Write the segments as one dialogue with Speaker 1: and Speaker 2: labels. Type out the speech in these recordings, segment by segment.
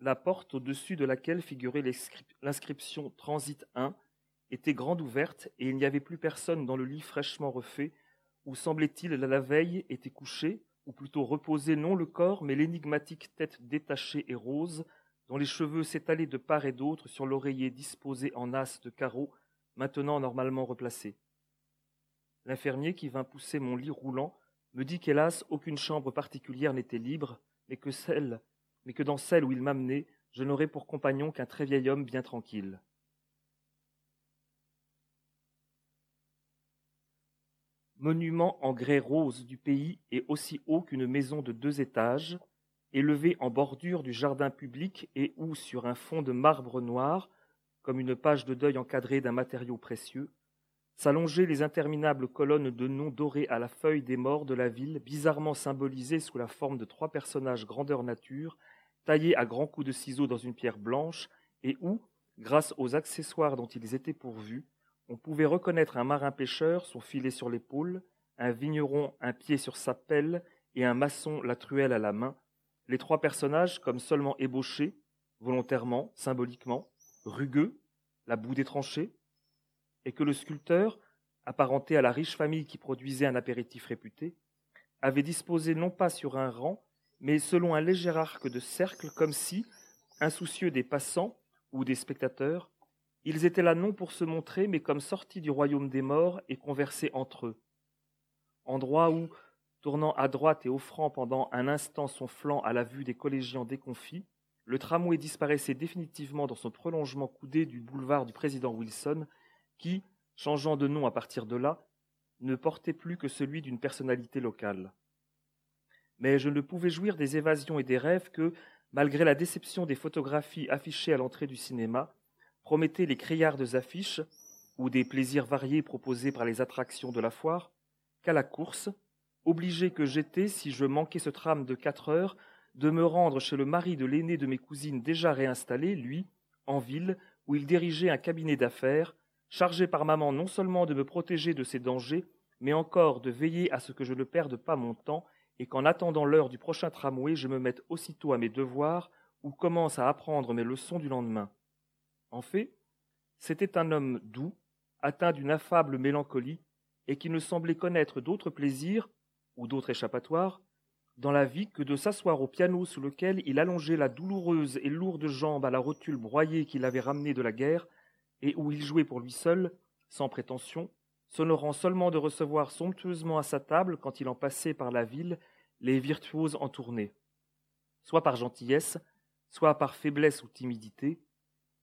Speaker 1: La porte au-dessus de laquelle figurait l'inscription Transit 1 était grande ouverte et il n'y avait plus personne dans le lit fraîchement refait où semblait-il la veille était couché, ou plutôt reposé non le corps mais l'énigmatique tête détachée et rose dont les cheveux s'étalaient de part et d'autre sur l'oreiller disposé en as de carreaux maintenant normalement replacé. L'infirmier qui vint pousser mon lit roulant me dit qu'hélas aucune chambre particulière n'était libre, mais que celle, mais que dans celle où il m'amenait, je n'aurais pour compagnon qu'un très vieil homme bien tranquille. Monument en grès rose du pays et aussi haut qu'une maison de deux étages, élevé en bordure du jardin public et où, sur un fond de marbre noir, comme une page de deuil encadrée d'un matériau précieux, s'allongeaient les interminables colonnes de noms dorés à la feuille des morts de la ville, bizarrement symbolisées sous la forme de trois personnages grandeur nature, taillés à grands coups de ciseaux dans une pierre blanche, et où, grâce aux accessoires dont ils étaient pourvus, on pouvait reconnaître un marin pêcheur, son filet sur l'épaule, un vigneron un pied sur sa pelle et un maçon la truelle à la main, les trois personnages comme seulement ébauchés, volontairement, symboliquement, rugueux, la boue des tranchées, et que le sculpteur, apparenté à la riche famille qui produisait un apéritif réputé, avait disposé non pas sur un rang, mais selon un léger arc de cercle, comme si, insoucieux des passants ou des spectateurs, ils étaient là non pour se montrer, mais comme sortis du royaume des morts et conversaient entre eux. Endroit où, tournant à droite et offrant pendant un instant son flanc à la vue des collégiens déconfits, le tramway disparaissait définitivement dans son prolongement coudé du boulevard du président Wilson qui, changeant de nom à partir de là, ne portait plus que celui d'une personnalité locale. Mais je ne pouvais jouir des évasions et des rêves que, malgré la déception des photographies affichées à l'entrée du cinéma, promettaient les criardes affiches ou des plaisirs variés proposés par les attractions de la foire, qu'à la course, obligé que j'étais, si je manquais ce tram de quatre heures, de me rendre chez le mari de l'aîné de mes cousines déjà réinstallé, lui, en ville, où il dirigeait un cabinet d'affaires, chargé par maman non seulement de me protéger de ces dangers, mais encore de veiller à ce que je ne perde pas mon temps et qu'en attendant l'heure du prochain tramway, je me mette aussitôt à mes devoirs ou commence à apprendre mes leçons du lendemain. En fait, c'était un homme doux, atteint d'une affable mélancolie, et qui ne semblait connaître d'autres plaisirs, ou d'autres échappatoires, dans la vie que de s'asseoir au piano sous lequel il allongeait la douloureuse et lourde jambe à la rotule broyée qu'il avait ramenée de la guerre, et où il jouait pour lui seul, sans prétention, s'honorant seulement de recevoir somptueusement à sa table, quand il en passait par la ville, les virtuoses en tournée. Soit par gentillesse, soit par faiblesse ou timidité,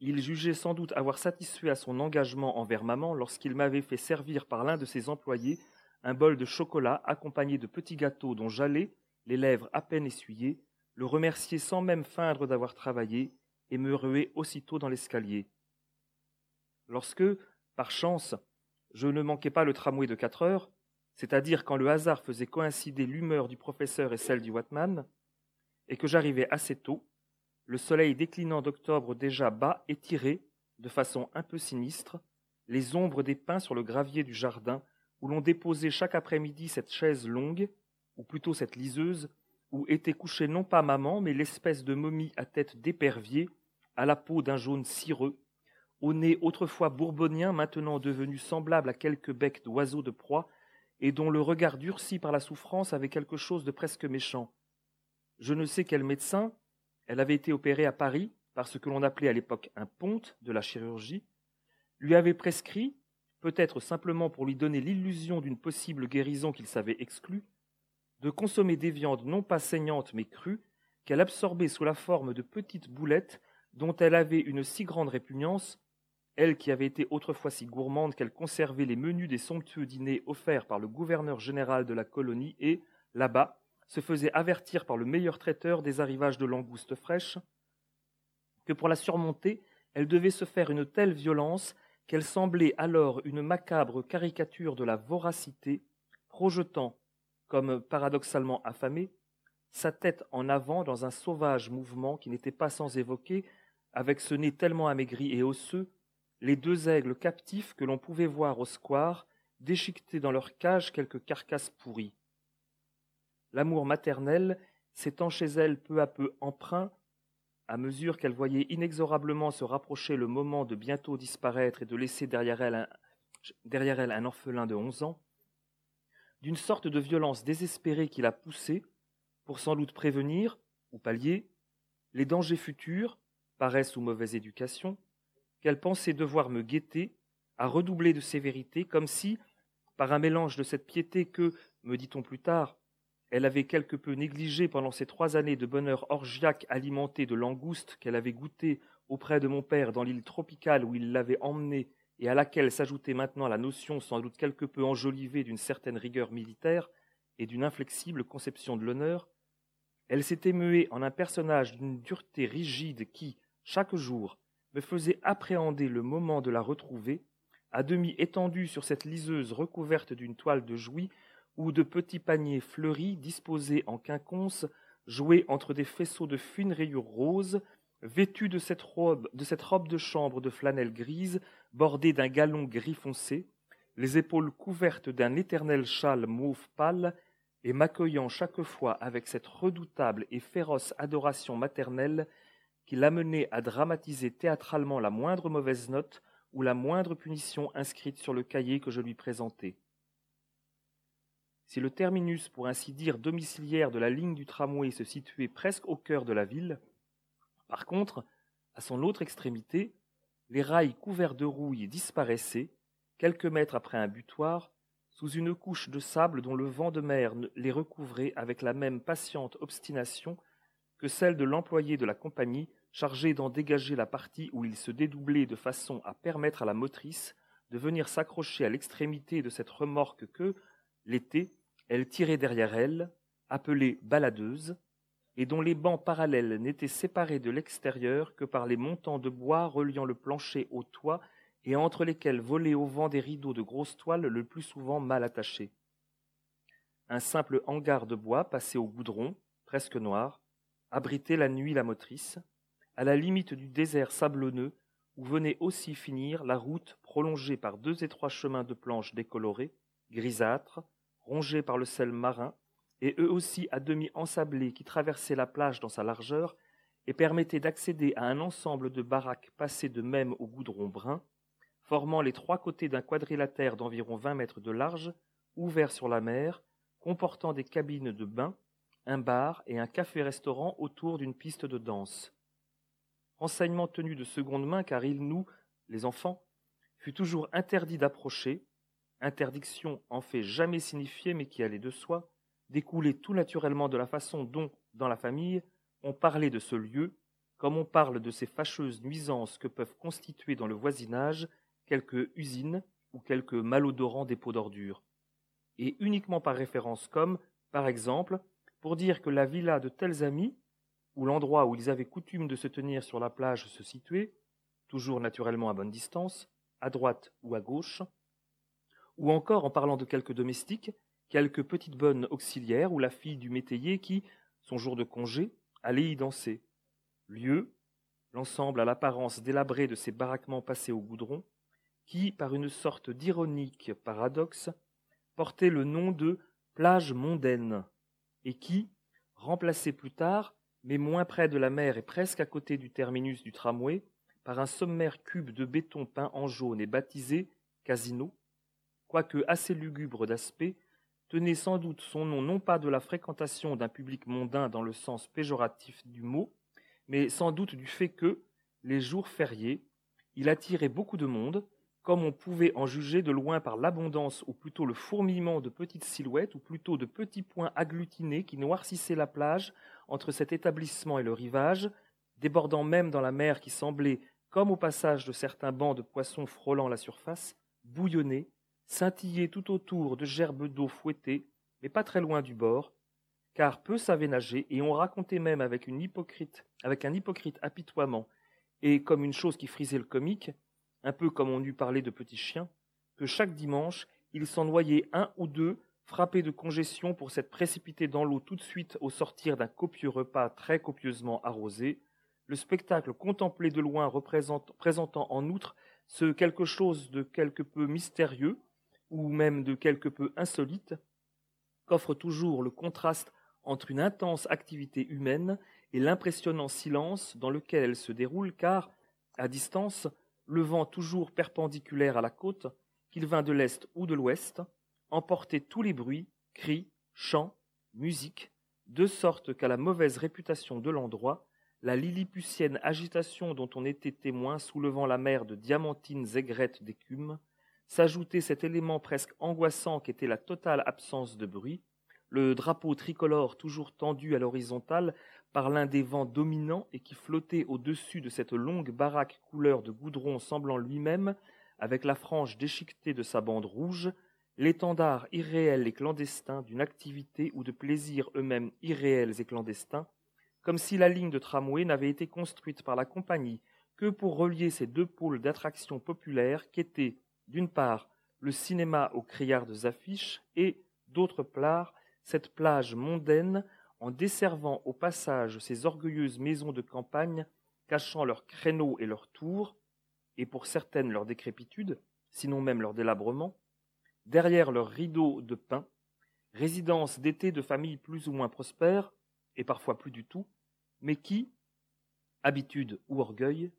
Speaker 1: il jugeait sans doute avoir satisfait à son engagement envers maman lorsqu'il m'avait fait servir par l'un de ses employés un bol de chocolat accompagné de petits gâteaux dont j'allais, les lèvres à peine essuyées, le remercier sans même feindre d'avoir travaillé et me ruer aussitôt dans l'escalier. Lorsque, par chance, je ne manquais pas le tramway de quatre heures, c'est-à-dire quand le hasard faisait coïncider l'humeur du professeur et celle du Watman, et que j'arrivais assez tôt, le soleil déclinant d'octobre déjà bas étirait, de façon un peu sinistre, les ombres des pins sur le gravier du jardin où l'on déposait chaque après-midi cette chaise longue, ou plutôt cette liseuse, où était couchée non pas maman, mais l'espèce de momie à tête d'épervier, à la peau d'un jaune cireux, au nez autrefois bourbonien, maintenant devenu semblable à quelques becs d'oiseaux de proie, et dont le regard durci par la souffrance avait quelque chose de presque méchant. Je ne sais quel médecin, elle avait été opérée à Paris par ce que l'on appelait à l'époque un ponte de la chirurgie, lui avait prescrit, peut-être simplement pour lui donner l'illusion d'une possible guérison qu'il savait exclue, de consommer des viandes non pas saignantes mais crues, qu'elle absorbait sous la forme de petites boulettes dont elle avait une si grande répugnance elle qui avait été autrefois si gourmande qu'elle conservait les menus des somptueux dîners offerts par le gouverneur général de la colonie et, là-bas, se faisait avertir par le meilleur traiteur des arrivages de langoustes fraîches, que pour la surmonter, elle devait se faire une telle violence qu'elle semblait alors une macabre caricature de la voracité, projetant, comme paradoxalement affamée, sa tête en avant dans un sauvage mouvement qui n'était pas sans évoquer, avec ce nez tellement amaigri et osseux, les deux aigles captifs que l'on pouvait voir au square déchiqueter dans leur cage quelques carcasses pourries. L'amour maternel s'étant chez elle peu à peu empreint, à mesure qu'elle voyait inexorablement se rapprocher le moment de bientôt disparaître et de laisser derrière elle un, derrière elle un orphelin de onze ans, d'une sorte de violence désespérée qui la poussait, pour sans doute prévenir, ou pallier, les dangers futurs, paresse ou mauvaise éducation, qu'elle pensait devoir me guetter, à redoubler de sévérité, comme si, par un mélange de cette piété que, me dit-on plus tard, elle avait quelque peu négligé pendant ces trois années de bonheur orgiaque alimenté de langoustes qu'elle avait goûté auprès de mon père dans l'île tropicale où il l'avait emmenée et à laquelle s'ajoutait maintenant la notion sans doute quelque peu enjolivée d'une certaine rigueur militaire et d'une inflexible conception de l'honneur, elle s'était muée en un personnage d'une dureté rigide qui, chaque jour, me faisait appréhender le moment de la retrouver, à demi étendue sur cette liseuse recouverte d'une toile de jouy ou de petits paniers fleuris disposés en quinconce, joués entre des faisceaux de fines rayures roses, vêtus de cette robe de, cette robe de chambre de flanelle grise, bordée d'un galon gris foncé, les épaules couvertes d'un éternel châle mauve pâle, et m'accueillant chaque fois avec cette redoutable et féroce adoration maternelle qui l'amenait à dramatiser théâtralement la moindre mauvaise note ou la moindre punition inscrite sur le cahier que je lui présentais. Si le terminus, pour ainsi dire, domiciliaire de la ligne du tramway se situait presque au cœur de la ville, par contre, à son autre extrémité, les rails couverts de rouille disparaissaient, quelques mètres après un butoir, sous une couche de sable dont le vent de mer les recouvrait avec la même patiente obstination que celle de l'employé de la compagnie chargé d'en dégager la partie où il se dédoublait de façon à permettre à la motrice de venir s'accrocher à l'extrémité de cette remorque que, l'été, elle tirait derrière elle, appelée baladeuse, et dont les bancs parallèles n'étaient séparés de l'extérieur que par les montants de bois reliant le plancher au toit et entre lesquels volaient au vent des rideaux de grosses toiles le plus souvent mal attachés. Un simple hangar de bois passé au goudron, presque noir, abritait la nuit la motrice, à la limite du désert sablonneux où venait aussi finir la route prolongée par deux étroits chemins de planches décolorés, grisâtres, rongés par le sel marin, et eux aussi à demi ensablés qui traversaient la plage dans sa largeur et permettaient d'accéder à un ensemble de baraques passées de même au goudron brun, formant les trois côtés d'un quadrilatère d'environ vingt mètres de large, ouvert sur la mer, comportant des cabines de bain, un bar et un café-restaurant autour d'une piste de danse. Renseignement tenu de seconde main car il nous, les enfants, fut toujours interdit d'approcher, interdiction en fait jamais signifiée mais qui allait de soi, découlait tout naturellement de la façon dont, dans la famille, on parlait de ce lieu, comme on parle de ces fâcheuses nuisances que peuvent constituer dans le voisinage quelques usines ou quelques malodorants dépôts d'ordures, et uniquement par référence comme, par exemple, pour dire que la villa de tels amis, ou l'endroit où ils avaient coutume de se tenir sur la plage se situait, toujours naturellement à bonne distance, à droite ou à gauche, ou encore en parlant de quelques domestiques, quelques petites bonnes auxiliaires ou la fille du métayer qui, son jour de congé, allait y danser. Lieu, l'ensemble à l'apparence délabrée de ces baraquements passés au goudron, qui, par une sorte d'ironique paradoxe, portait le nom de plage mondaine, et qui, remplacé plus tard, mais moins près de la mer et presque à côté du terminus du tramway, par un sommaire cube de béton peint en jaune et baptisé Casino, quoique assez lugubre d'aspect, tenait sans doute son nom non pas de la fréquentation d'un public mondain dans le sens péjoratif du mot, mais sans doute du fait que, les jours fériés, il attirait beaucoup de monde, comme on pouvait en juger de loin par l'abondance ou plutôt le fourmillement de petites silhouettes ou plutôt de petits points agglutinés qui noircissaient la plage entre cet établissement et le rivage, débordant même dans la mer qui semblait, comme au passage de certains bancs de poissons frôlant la surface, bouillonner scintillait tout autour de gerbes d'eau fouettées, mais pas très loin du bord, car peu savaient nager, et on racontait même avec, une hypocrite, avec un hypocrite apitoiement, et comme une chose qui frisait le comique, un peu comme on eût parlé de petits chiens, que chaque dimanche, il s'en noyait un ou deux frappés de congestion pour s'être précipités dans l'eau tout de suite au sortir d'un copieux repas très copieusement arrosé, le spectacle contemplé de loin présentant en outre ce quelque chose de quelque peu mystérieux ou même de quelque peu insolite, qu'offre toujours le contraste entre une intense activité humaine et l'impressionnant silence dans lequel elle se déroule, car, à distance, le vent toujours perpendiculaire à la côte, qu'il vint de l'est ou de l'ouest, emportait tous les bruits, cris, chants, musiques, de sorte qu'à la mauvaise réputation de l'endroit, la lilliputienne agitation dont on était témoin soulevant la mer de diamantines aigrettes d'écume, s'ajoutait cet élément presque angoissant qu'était la totale absence de bruit, le drapeau tricolore toujours tendu à l'horizontale par l'un des vents dominants et qui flottait au-dessus de cette longue baraque couleur de goudron semblant lui-même, avec la frange déchiquetée de sa bande rouge, l'étendard irréel et clandestin d'une activité ou de plaisirs eux-mêmes irréels et clandestins, comme si la ligne de tramway n'avait été construite par la compagnie que pour relier ces deux pôles d'attraction populaire qu'étaient, d'une part, le cinéma aux criardes affiches et, d'autre part, cette plage mondaine en desservant au passage ces orgueilleuses maisons de campagne cachant leurs créneaux et leurs tours, et pour certaines leur décrépitude, sinon même leur délabrement, derrière leurs rideaux de pin, résidence d'été de familles plus ou moins prospères, et parfois plus du tout, mais qui, habitude ou orgueil,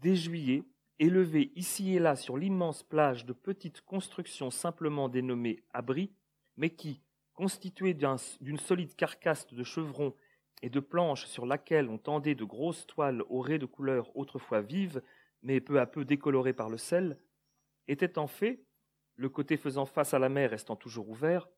Speaker 1: dès juillet, élevées ici et là sur l'immense plage de petites constructions simplement dénommées abris, mais qui, constituées d'une solide carcasse de chevrons et de planches sur laquelle on tendait de grosses toiles raies de couleurs autrefois vives, mais peu à peu décolorées par le sel, étaient en fait, le côté faisant face à la mer restant toujours ouvert,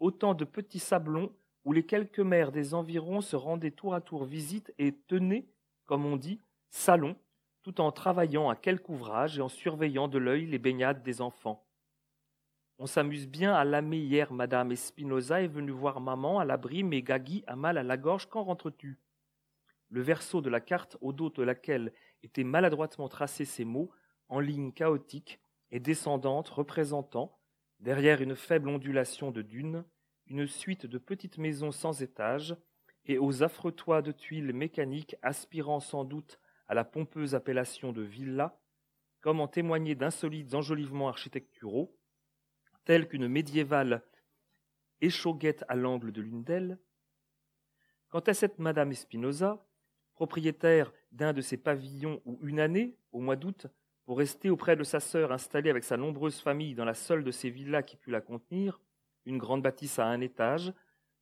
Speaker 1: autant de petits sablons où les quelques mères des environs se rendaient tour à tour visite et tenaient, comme on dit, salon, tout en travaillant à quelque ouvrage et en surveillant de l'œil les baignades des enfants. On s'amuse bien à lamer hier, Madame Espinosa est venue voir maman à l'abri, mais Gagui a mal à la gorge, quand rentres-tu? Le verso de la carte, au dos de laquelle étaient maladroitement tracés ces mots, en lignes chaotiques et descendantes, représentant, derrière une faible ondulation de dunes, une suite de petites maisons sans étage, et aux affreux toits de tuiles mécaniques aspirant sans doute à la pompeuse appellation de villa, comme en témoignaient d'insolites enjolivements architecturaux, telle qu'une médiévale échauguette à l'angle de l'une d'elles. Quant à cette Madame Espinosa, propriétaire d'un de ces pavillons où une année, au mois d'août, pour rester auprès de sa sœur installée avec sa nombreuse famille dans la seule de ces villas qui put la contenir, une grande bâtisse à un étage,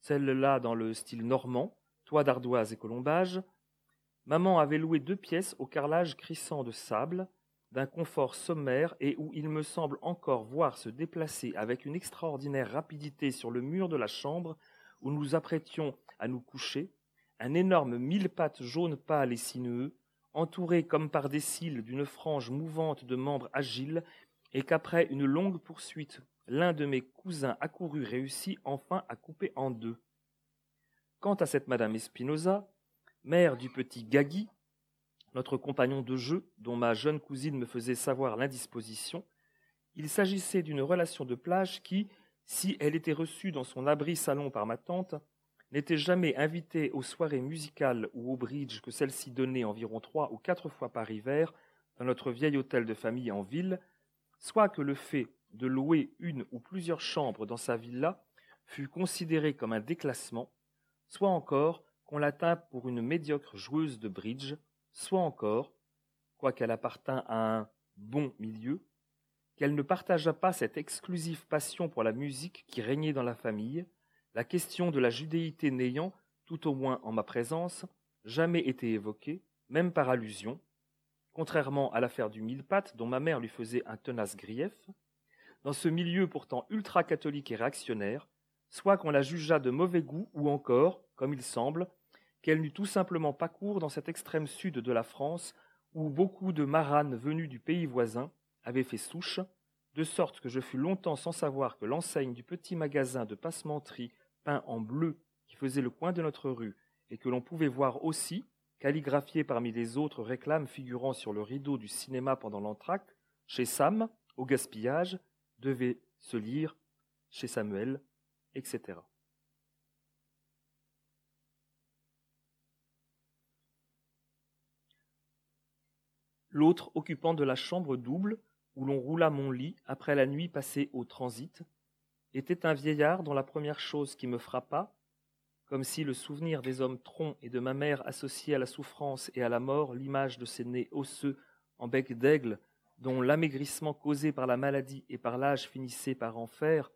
Speaker 1: celle-là dans le style normand, toit d'ardoise et colombage, maman avait loué deux pièces au carrelage crissant de sable, d'un confort sommaire et où il me semble encore voir se déplacer avec une extraordinaire rapidité sur le mur de la chambre où nous apprêtions à nous coucher, un énorme mille pattes jaune pâle et sinueux, entouré comme par des cils d'une frange mouvante de membres agiles, et qu'après une longue poursuite, l'un de mes cousins accourus réussit enfin à couper en deux. Quant à cette madame Espinosa, mère du petit Gagui, notre compagnon de jeu, dont ma jeune cousine me faisait savoir l'indisposition, il s'agissait d'une relation de plage qui, si elle était reçue dans son abri salon par ma tante, n'était jamais invitée aux soirées musicales ou au bridge que celle-ci donnait environ trois ou quatre fois par hiver dans notre vieil hôtel de famille en ville, soit que le fait de louer une ou plusieurs chambres dans sa villa fut considéré comme un déclassement, soit encore qu'on la tint pour une médiocre joueuse de bridge, soit encore, quoiqu'elle appartint à un bon milieu, qu'elle ne partagea pas cette exclusive passion pour la musique qui régnait dans la famille, la question de la judéité n'ayant, tout au moins en ma présence, jamais été évoquée, même par allusion, contrairement à l'affaire du mille-pattes dont ma mère lui faisait un tenace grief, dans ce milieu pourtant ultra-catholique et réactionnaire, soit qu'on la jugeât de mauvais goût ou encore, comme il semble, qu'elle n'eût tout simplement pas cours dans cet extrême sud de la France où beaucoup de maranes venus du pays voisin avaient fait souche, de sorte que je fus longtemps sans savoir que l'enseigne du petit magasin de passementerie peint en bleu qui faisait le coin de notre rue et que l'on pouvait voir aussi, calligraphié parmi les autres réclames figurant sur le rideau du cinéma pendant l'entracte, chez Sam, au gaspillage, devait se lire chez Samuel, etc. l'autre occupant de la chambre double où l'on roula mon lit après la nuit passée au transit, était un vieillard dont la première chose qui me frappa, comme si le souvenir des hommes troncs et de ma mère associé à la souffrance et à la mort, l'image de ces nez osseux en bec d'aigle, dont l'amaigrissement causé par la maladie et par l'âge finissait par en faire,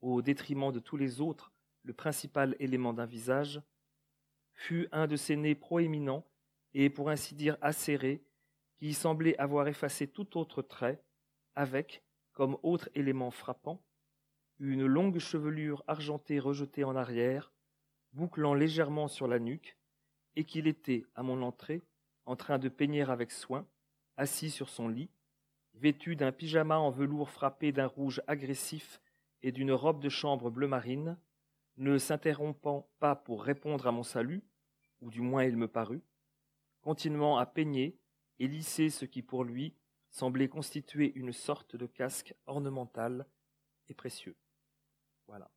Speaker 1: au détriment de tous les autres, le principal élément d'un visage, fut un de ces nez proéminents et pour ainsi dire acérés, qui semblait avoir effacé tout autre trait, avec, comme autre élément frappant, une longue chevelure argentée rejetée en arrière, bouclant légèrement sur la nuque, et qu'il était, à mon entrée, en train de peigner avec soin, assis sur son lit, vêtu d'un pyjama en velours frappé d'un rouge agressif et d'une robe de chambre bleu marine, ne s'interrompant pas pour répondre à mon salut, ou du moins il me parut, continuant à peigner et lisser ce qui pour lui semblait constituer une sorte de casque ornemental et précieux. Voilà.